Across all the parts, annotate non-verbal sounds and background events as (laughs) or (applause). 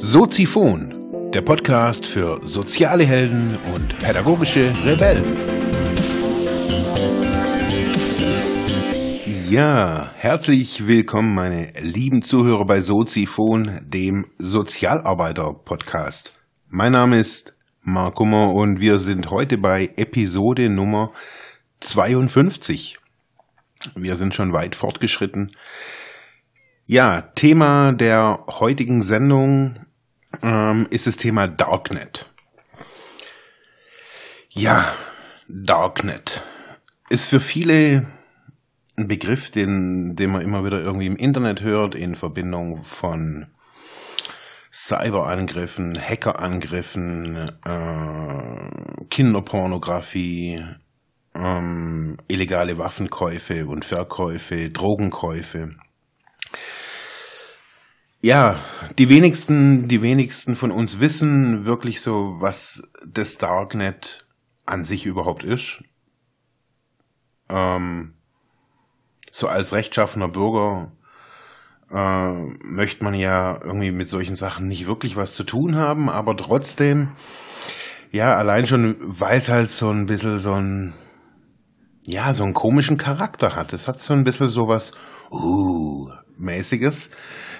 Soziphon, der Podcast für soziale Helden und pädagogische Rebellen. Ja, herzlich willkommen, meine lieben Zuhörer bei Soziphon, dem Sozialarbeiter-Podcast. Mein Name ist Mark Hummer und wir sind heute bei Episode Nummer 52. Wir sind schon weit fortgeschritten. Ja, Thema der heutigen Sendung ähm, ist das Thema Darknet. Ja, Darknet ist für viele ein Begriff, den, den man immer wieder irgendwie im Internet hört, in Verbindung von Cyberangriffen, Hackerangriffen, äh, Kinderpornografie, ähm, illegale Waffenkäufe und Verkäufe, Drogenkäufe ja, die wenigsten, die wenigsten von uns wissen wirklich so, was das Darknet an sich überhaupt ist. Ähm, so als rechtschaffener Bürger äh, möchte man ja irgendwie mit solchen Sachen nicht wirklich was zu tun haben, aber trotzdem, ja, allein schon, weil es halt so ein bisschen so ein, ja, so einen komischen Charakter hat. Es hat so ein bisschen sowas, uh, mäßiges.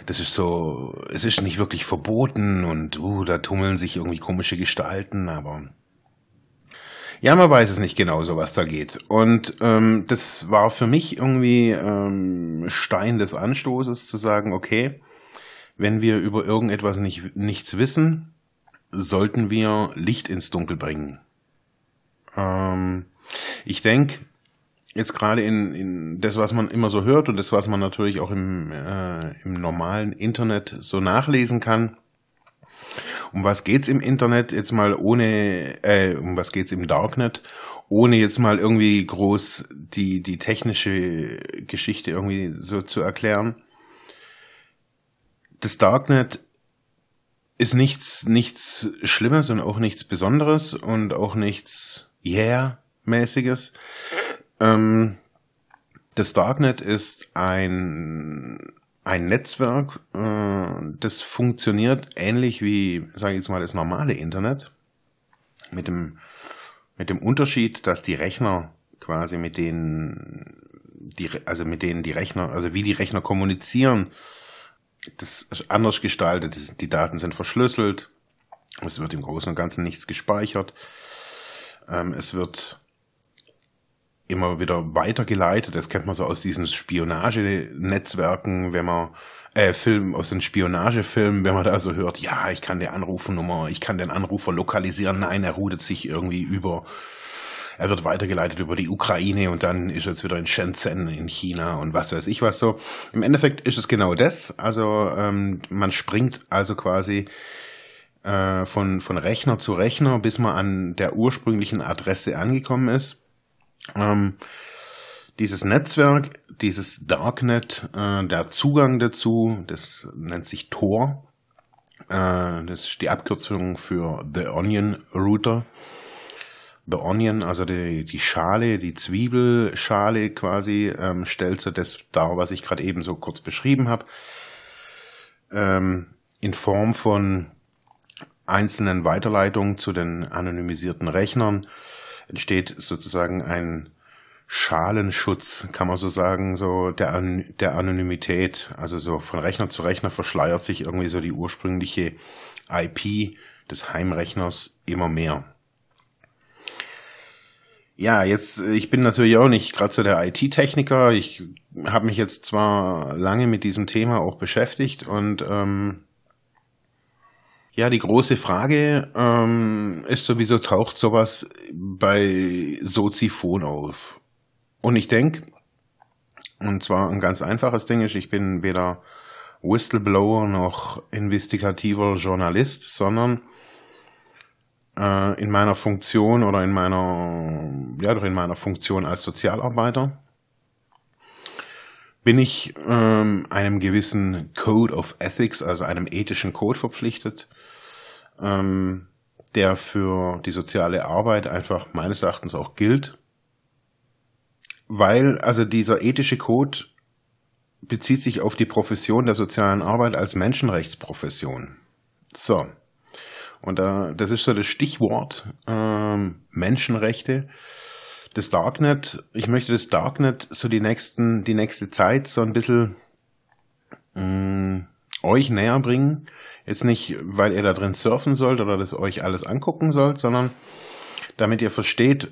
Das ist so, es ist nicht wirklich verboten und uh, da tummeln sich irgendwie komische Gestalten, aber ja, man weiß es nicht genau, so was da geht. Und ähm, das war für mich irgendwie ähm, Stein des Anstoßes zu sagen, okay, wenn wir über irgendetwas nicht, nichts wissen, sollten wir Licht ins Dunkel bringen. Ähm, ich denke, jetzt gerade in, in das, was man immer so hört und das, was man natürlich auch im, äh, im normalen Internet so nachlesen kann. Um was geht's im Internet jetzt mal ohne, äh, um was geht's im Darknet, ohne jetzt mal irgendwie groß die, die technische Geschichte irgendwie so zu erklären. Das Darknet ist nichts, nichts Schlimmes und auch nichts Besonderes und auch nichts Yeah-mäßiges. Ähm, das Darknet ist ein, ein Netzwerk, äh, das funktioniert ähnlich wie, sage ich jetzt mal, das normale Internet. Mit dem, mit dem Unterschied, dass die Rechner quasi mit denen, die, also mit denen die Rechner, also wie die Rechner kommunizieren, das ist anders gestaltet. Die Daten sind verschlüsselt. Es wird im Großen und Ganzen nichts gespeichert. Ähm, es wird immer wieder weitergeleitet. Das kennt man so aus diesen Spionagenetzwerken, wenn man äh, Film, aus den Spionagefilmen, wenn man da so hört, ja, ich kann die Anrufnummer, ich kann den Anrufer lokalisieren, nein, er routet sich irgendwie über, er wird weitergeleitet über die Ukraine und dann ist er jetzt wieder in Shenzhen in China und was weiß ich was so. Im Endeffekt ist es genau das. Also ähm, man springt also quasi äh, von, von Rechner zu Rechner, bis man an der ursprünglichen Adresse angekommen ist. Ähm, dieses Netzwerk, dieses Darknet, äh, der Zugang dazu, das nennt sich Tor. Äh, das ist die Abkürzung für The Onion Router. The Onion, also die, die Schale, die Zwiebelschale quasi, ähm, stellt so das dar, was ich gerade eben so kurz beschrieben habe. Ähm, in Form von einzelnen Weiterleitungen zu den anonymisierten Rechnern entsteht sozusagen ein Schalenschutz, kann man so sagen, so der, der Anonymität. Also so von Rechner zu Rechner verschleiert sich irgendwie so die ursprüngliche IP des Heimrechners immer mehr. Ja, jetzt, ich bin natürlich auch nicht gerade so der IT-Techniker. Ich habe mich jetzt zwar lange mit diesem Thema auch beschäftigt und ähm, ja, die große Frage ähm, ist sowieso, taucht sowas bei Soziphon auf? Und ich denke, und zwar ein ganz einfaches Ding ist, ich bin weder Whistleblower noch investigativer Journalist, sondern äh, in meiner Funktion oder in meiner, ja doch in meiner Funktion als Sozialarbeiter bin ich ähm, einem gewissen Code of Ethics, also einem ethischen Code verpflichtet, ähm, der für die soziale Arbeit einfach meines Erachtens auch gilt. weil also dieser ethische Code bezieht sich auf die Profession der sozialen Arbeit als Menschenrechtsprofession. So. Und da, das ist so das Stichwort ähm, Menschenrechte. Das Darknet, ich möchte das Darknet so die nächsten, die nächste Zeit so ein bisschen mh, mm, euch näher bringen. Jetzt nicht, weil ihr da drin surfen sollt oder das euch alles angucken sollt, sondern damit ihr versteht,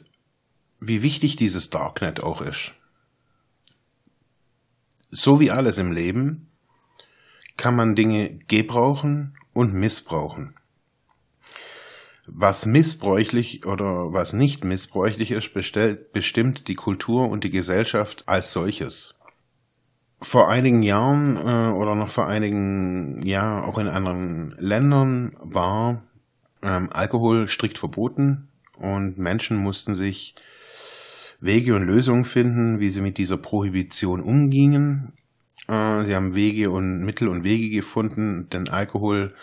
wie wichtig dieses Darknet auch ist. So wie alles im Leben kann man Dinge gebrauchen und missbrauchen. Was missbräuchlich oder was nicht missbräuchlich ist, bestellt, bestimmt die Kultur und die Gesellschaft als solches. Vor einigen Jahren äh, oder noch vor einigen Jahren auch in anderen Ländern war ähm, Alkohol strikt verboten und Menschen mussten sich Wege und Lösungen finden, wie sie mit dieser Prohibition umgingen. Äh, sie haben Wege und Mittel und Wege gefunden, den Alkohol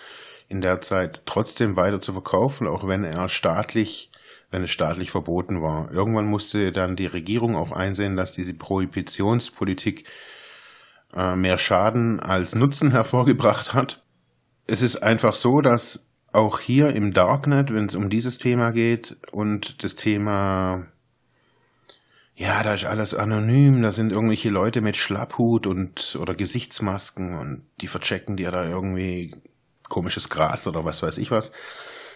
in der Zeit trotzdem weiter zu verkaufen, auch wenn er staatlich, wenn es staatlich verboten war. Irgendwann musste dann die Regierung auch einsehen, dass diese Prohibitionspolitik äh, mehr Schaden als Nutzen (laughs) hervorgebracht hat. Es ist einfach so, dass auch hier im Darknet, wenn es um dieses Thema geht und das Thema ja, da ist alles anonym, da sind irgendwelche Leute mit Schlapphut und oder Gesichtsmasken und die verchecken dir da irgendwie komisches Gras oder was weiß ich was.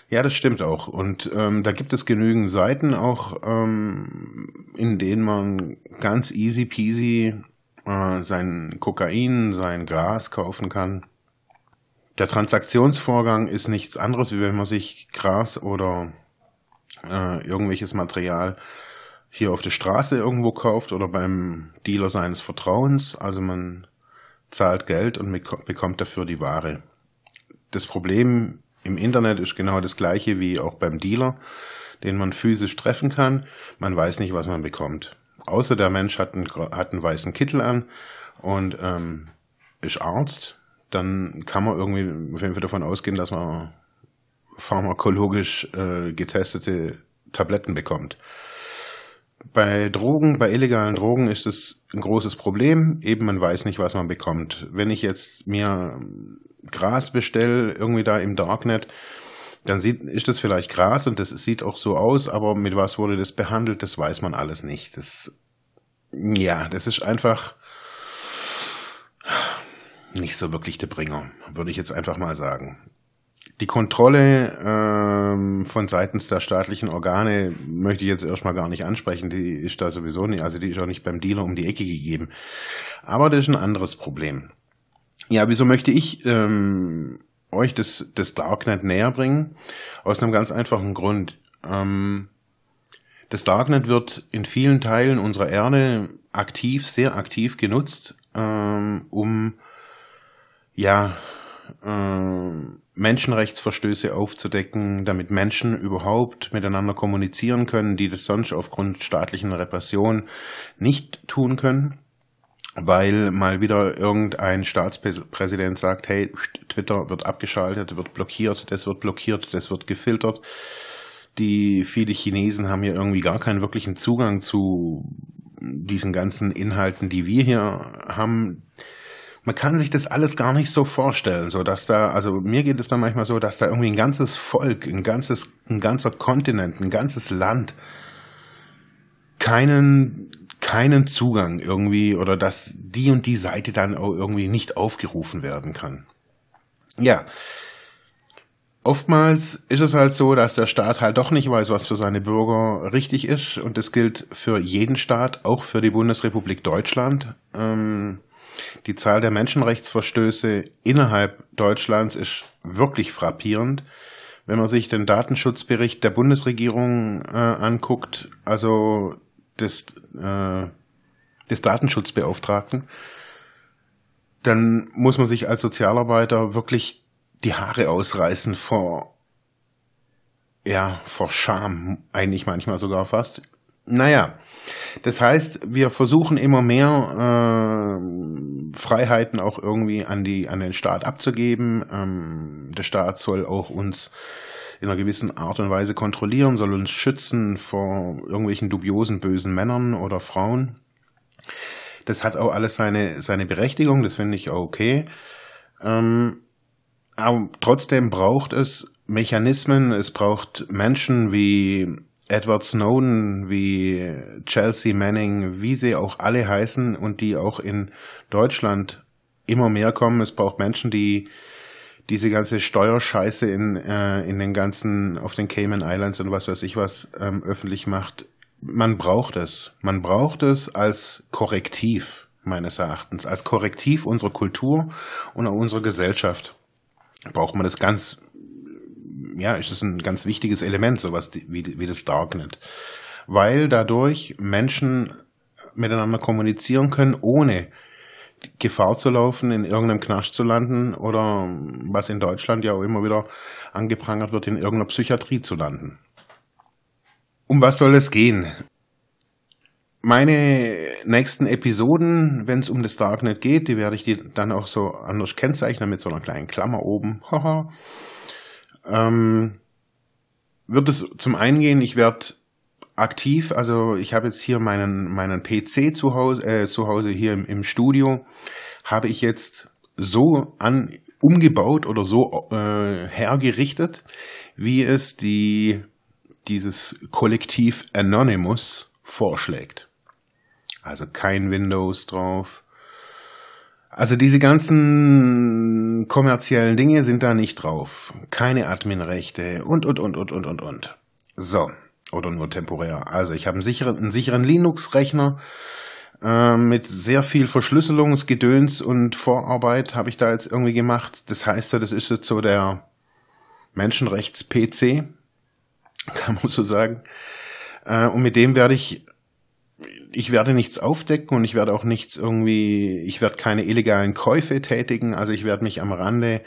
Ja, das stimmt auch. Und ähm, da gibt es genügend Seiten auch, ähm, in denen man ganz easy peasy äh, sein Kokain, sein Gras kaufen kann. Der Transaktionsvorgang ist nichts anderes, wie wenn man sich Gras oder äh, irgendwelches Material hier auf der Straße irgendwo kauft oder beim Dealer seines Vertrauens. Also man zahlt Geld und bekommt dafür die Ware. Das Problem im Internet ist genau das gleiche wie auch beim Dealer, den man physisch treffen kann. Man weiß nicht, was man bekommt. Außer der Mensch hat einen, hat einen weißen Kittel an und ähm, ist Arzt, dann kann man irgendwie davon ausgehen, dass man pharmakologisch äh, getestete Tabletten bekommt. Bei Drogen, bei illegalen Drogen ist es ein großes Problem. Eben man weiß nicht, was man bekommt. Wenn ich jetzt mir Gras bestelle, irgendwie da im Darknet, dann sieht, ist das vielleicht Gras und das sieht auch so aus, aber mit was wurde das behandelt, das weiß man alles nicht. Das, ja, das ist einfach nicht so wirklich der Bringer, würde ich jetzt einfach mal sagen. Die Kontrolle ähm, von seitens der staatlichen Organe möchte ich jetzt erstmal gar nicht ansprechen. Die ist da sowieso nicht, also die ist auch nicht beim Dealer um die Ecke gegeben. Aber das ist ein anderes Problem. Ja, wieso möchte ich ähm, euch das, das Darknet näher bringen? Aus einem ganz einfachen Grund. Ähm, das Darknet wird in vielen Teilen unserer Erde aktiv, sehr aktiv genutzt, ähm, um ja äh, Menschenrechtsverstöße aufzudecken, damit Menschen überhaupt miteinander kommunizieren können, die das sonst aufgrund staatlichen Repression nicht tun können, weil mal wieder irgendein Staatspräsident sagt, hey, Twitter wird abgeschaltet, wird blockiert, das wird blockiert, das wird gefiltert. Die viele Chinesen haben ja irgendwie gar keinen wirklichen Zugang zu diesen ganzen Inhalten, die wir hier haben man kann sich das alles gar nicht so vorstellen, so dass da, also mir geht es dann manchmal so, dass da irgendwie ein ganzes Volk, ein ganzes, ein ganzer Kontinent, ein ganzes Land keinen, keinen Zugang irgendwie oder dass die und die Seite dann auch irgendwie nicht aufgerufen werden kann. Ja. Oftmals ist es halt so, dass der Staat halt doch nicht weiß, was für seine Bürger richtig ist. Und das gilt für jeden Staat, auch für die Bundesrepublik Deutschland. Ähm, die Zahl der Menschenrechtsverstöße innerhalb Deutschlands ist wirklich frappierend. Wenn man sich den Datenschutzbericht der Bundesregierung äh, anguckt, also des, äh, des Datenschutzbeauftragten, dann muss man sich als Sozialarbeiter wirklich die Haare ausreißen vor, ja, vor Scham, eigentlich manchmal sogar fast. Naja, das heißt, wir versuchen immer mehr äh, Freiheiten auch irgendwie an die an den Staat abzugeben. Ähm, der Staat soll auch uns in einer gewissen Art und Weise kontrollieren, soll uns schützen vor irgendwelchen dubiosen bösen Männern oder Frauen. Das hat auch alles seine, seine Berechtigung, das finde ich auch okay. Ähm, aber trotzdem braucht es Mechanismen, es braucht Menschen wie Edward Snowden, wie Chelsea Manning, wie sie auch alle heißen und die auch in Deutschland immer mehr kommen. Es braucht Menschen, die diese ganze Steuerscheiße in, äh, in den ganzen, auf den Cayman Islands und was weiß ich was ähm, öffentlich macht. Man braucht es. Man braucht es als Korrektiv, meines Erachtens. Als Korrektiv unserer Kultur und unserer Gesellschaft. Braucht man das ganz, ja, ist das ein ganz wichtiges Element, sowas wie, wie das Darknet. Weil dadurch Menschen miteinander kommunizieren können, ohne Gefahr zu laufen, in irgendeinem Knast zu landen oder was in Deutschland ja auch immer wieder angeprangert wird, in irgendeiner Psychiatrie zu landen. Um was soll es gehen? Meine nächsten Episoden, wenn es um das Darknet geht, die werde ich dir dann auch so anders kennzeichnen mit so einer kleinen Klammer oben. (laughs) ähm, wird es zum einen gehen, ich werde aktiv. Also ich habe jetzt hier meinen, meinen PC zu Hause, äh, zu Hause hier im, im Studio, habe ich jetzt so an, umgebaut oder so äh, hergerichtet, wie es die, dieses Kollektiv Anonymous vorschlägt. Also kein Windows drauf. Also diese ganzen kommerziellen Dinge sind da nicht drauf. Keine Adminrechte und, und, und, und, und, und, und. So. Oder nur temporär. Also ich habe einen sicheren, einen sicheren Linux-Rechner äh, mit sehr viel Verschlüsselungsgedöns und Vorarbeit habe ich da jetzt irgendwie gemacht. Das heißt so, das ist jetzt so der Menschenrechts-PC, (laughs) kann man so sagen. Äh, und mit dem werde ich ich werde nichts aufdecken und ich werde auch nichts irgendwie, ich werde keine illegalen Käufe tätigen, also ich werde mich am Rande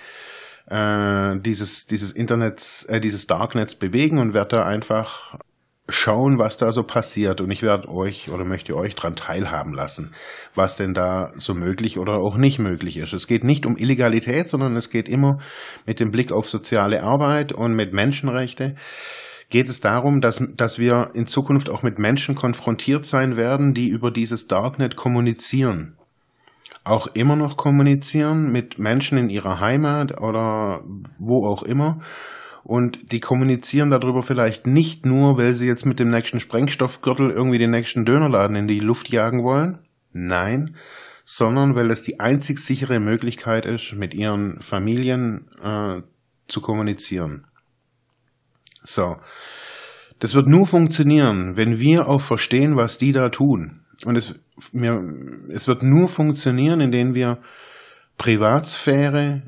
äh, dieses, dieses Internets, äh, dieses Darknets bewegen und werde da einfach schauen, was da so passiert. Und ich werde euch oder möchte euch daran teilhaben lassen, was denn da so möglich oder auch nicht möglich ist. Es geht nicht um Illegalität, sondern es geht immer mit dem Blick auf soziale Arbeit und mit Menschenrechte geht es darum, dass, dass wir in Zukunft auch mit Menschen konfrontiert sein werden, die über dieses Darknet kommunizieren. Auch immer noch kommunizieren mit Menschen in ihrer Heimat oder wo auch immer und die kommunizieren darüber vielleicht nicht nur, weil sie jetzt mit dem nächsten Sprengstoffgürtel irgendwie den nächsten Dönerladen in die Luft jagen wollen. Nein, sondern weil es die einzig sichere Möglichkeit ist, mit ihren Familien äh, zu kommunizieren. So. Das wird nur funktionieren, wenn wir auch verstehen, was die da tun. Und es, mir, es wird nur funktionieren, indem wir Privatsphäre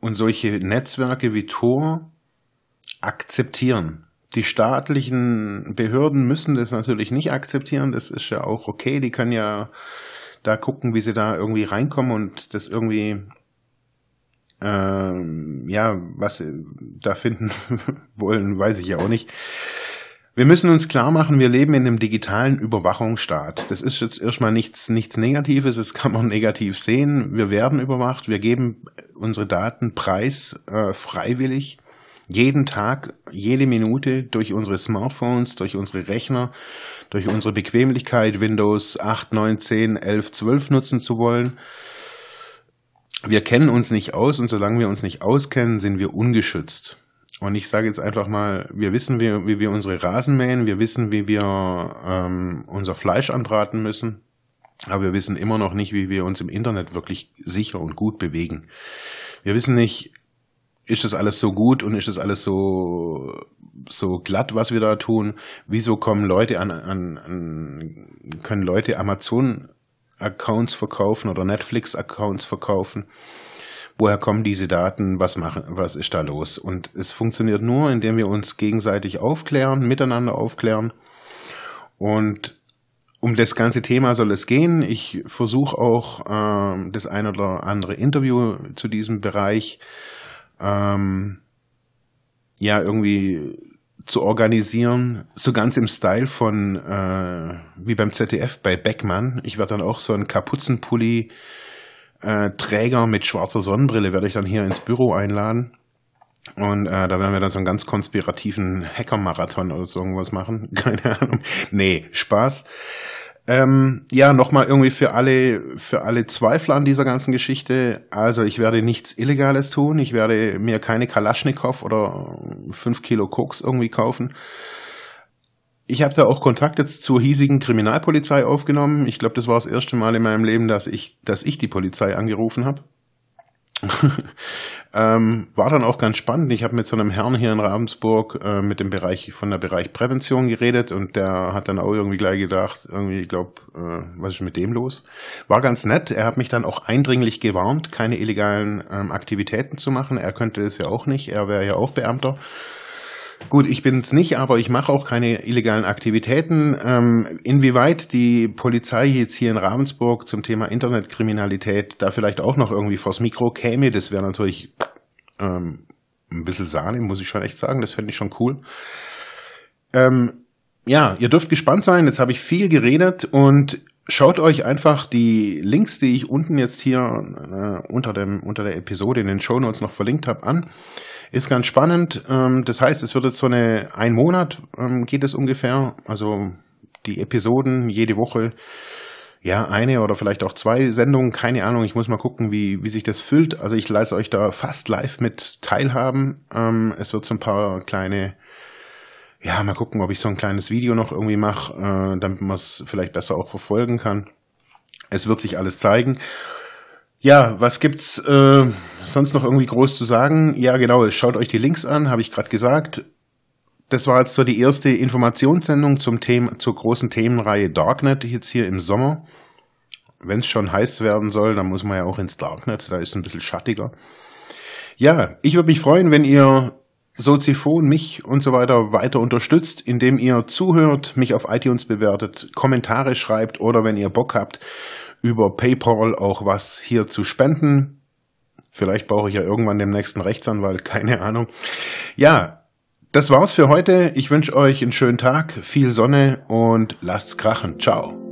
und solche Netzwerke wie Tor akzeptieren. Die staatlichen Behörden müssen das natürlich nicht akzeptieren. Das ist ja auch okay. Die können ja da gucken, wie sie da irgendwie reinkommen und das irgendwie, ähm, ja, was sie da finden (laughs) wollen, weiß ich ja auch nicht. Wir müssen uns klar machen, wir leben in einem digitalen Überwachungsstaat. Das ist jetzt erstmal nichts, nichts Negatives, das kann man (laughs) negativ sehen. Wir werden überwacht, wir geben unsere Daten preis, äh, freiwillig. Jeden Tag, jede Minute durch unsere Smartphones, durch unsere Rechner, durch unsere Bequemlichkeit, Windows 8, 9, 10, 11, 12 nutzen zu wollen. Wir kennen uns nicht aus und solange wir uns nicht auskennen, sind wir ungeschützt. Und ich sage jetzt einfach mal, wir wissen, wie, wie wir unsere Rasen mähen, wir wissen, wie wir ähm, unser Fleisch anbraten müssen, aber wir wissen immer noch nicht, wie wir uns im Internet wirklich sicher und gut bewegen. Wir wissen nicht, ist das alles so gut und ist das alles so so glatt, was wir da tun? Wieso kommen Leute an, an, an können Leute Amazon Accounts verkaufen oder Netflix Accounts verkaufen? Woher kommen diese Daten, was machen, was ist da los? Und es funktioniert nur, indem wir uns gegenseitig aufklären, miteinander aufklären. Und um das ganze Thema soll es gehen. Ich versuche auch ähm, das ein oder andere Interview zu diesem Bereich ähm, ja irgendwie zu organisieren, so ganz im Style von äh, wie beim ZDF bei Beckmann. Ich werde dann auch so einen Kapuzenpulli äh, Träger mit schwarzer Sonnenbrille werde ich dann hier ins Büro einladen. Und äh, da werden wir dann so einen ganz konspirativen Hacker-Marathon oder so irgendwas machen. (laughs) Keine Ahnung. Nee, Spaß. Ähm, ja, nochmal irgendwie für alle, für alle Zweifler an dieser ganzen Geschichte. Also ich werde nichts Illegales tun. Ich werde mir keine Kalaschnikow oder fünf Kilo Koks irgendwie kaufen. Ich habe da auch Kontakt jetzt zur hiesigen Kriminalpolizei aufgenommen. Ich glaube, das war das erste Mal in meinem Leben, dass ich, dass ich die Polizei angerufen habe. (laughs) ähm, war dann auch ganz spannend. Ich habe mit so einem Herrn hier in Ravensburg äh, mit dem Bereich von der Bereich Prävention geredet und der hat dann auch irgendwie gleich gedacht, irgendwie, ich glaube, äh, was ist mit dem los? War ganz nett. Er hat mich dann auch eindringlich gewarnt, keine illegalen ähm, Aktivitäten zu machen. Er könnte es ja auch nicht. Er wäre ja auch Beamter. Gut, ich bin es nicht, aber ich mache auch keine illegalen Aktivitäten. Ähm, inwieweit die Polizei jetzt hier in Ravensburg zum Thema Internetkriminalität da vielleicht auch noch irgendwie vors Mikro käme, das wäre natürlich ähm, ein bisschen Sahne, muss ich schon echt sagen. Das fände ich schon cool. Ähm, ja, ihr dürft gespannt sein. Jetzt habe ich viel geredet und schaut euch einfach die Links, die ich unten jetzt hier äh, unter, dem, unter der Episode in den Show Notes noch verlinkt habe, an. Ist ganz spannend. Ähm, das heißt, es wird jetzt so eine, ein Monat ähm, geht es ungefähr. Also die Episoden jede Woche. Ja, eine oder vielleicht auch zwei Sendungen, keine Ahnung. Ich muss mal gucken, wie, wie sich das füllt. Also ich lasse euch da fast live mit teilhaben. Ähm, es wird so ein paar kleine, ja, mal gucken, ob ich so ein kleines Video noch irgendwie mache, äh, damit man es vielleicht besser auch verfolgen kann. Es wird sich alles zeigen. Ja, was gibt's äh, sonst noch irgendwie groß zu sagen? Ja, genau, schaut euch die Links an, habe ich gerade gesagt. Das war jetzt so die erste Informationssendung zum Thema, zur großen Themenreihe Darknet jetzt hier im Sommer. Wenn es schon heiß werden soll, dann muss man ja auch ins Darknet, da ist es ein bisschen schattiger. Ja, ich würde mich freuen, wenn ihr Soziphon, mich und so weiter weiter unterstützt, indem ihr zuhört, mich auf iTunes bewertet, Kommentare schreibt oder wenn ihr Bock habt, über PayPal auch was hier zu spenden. Vielleicht brauche ich ja irgendwann den nächsten Rechtsanwalt, (laughs) keine Ahnung. Ja, das war's für heute. Ich wünsche euch einen schönen Tag, viel Sonne und lasst's krachen. Ciao.